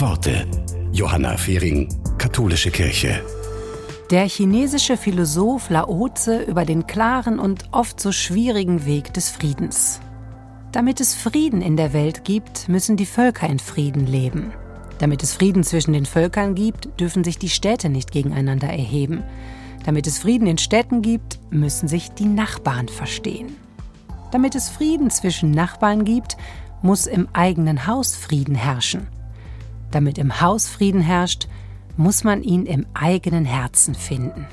Worte. Johanna Fehring, Katholische Kirche. Der chinesische Philosoph Laozi über den klaren und oft so schwierigen Weg des Friedens. Damit es Frieden in der Welt gibt, müssen die Völker in Frieden leben. Damit es Frieden zwischen den Völkern gibt, dürfen sich die Städte nicht gegeneinander erheben. Damit es Frieden in Städten gibt, müssen sich die Nachbarn verstehen. Damit es Frieden zwischen Nachbarn gibt, muss im eigenen Haus Frieden herrschen. Damit im Haus Frieden herrscht, muss man ihn im eigenen Herzen finden.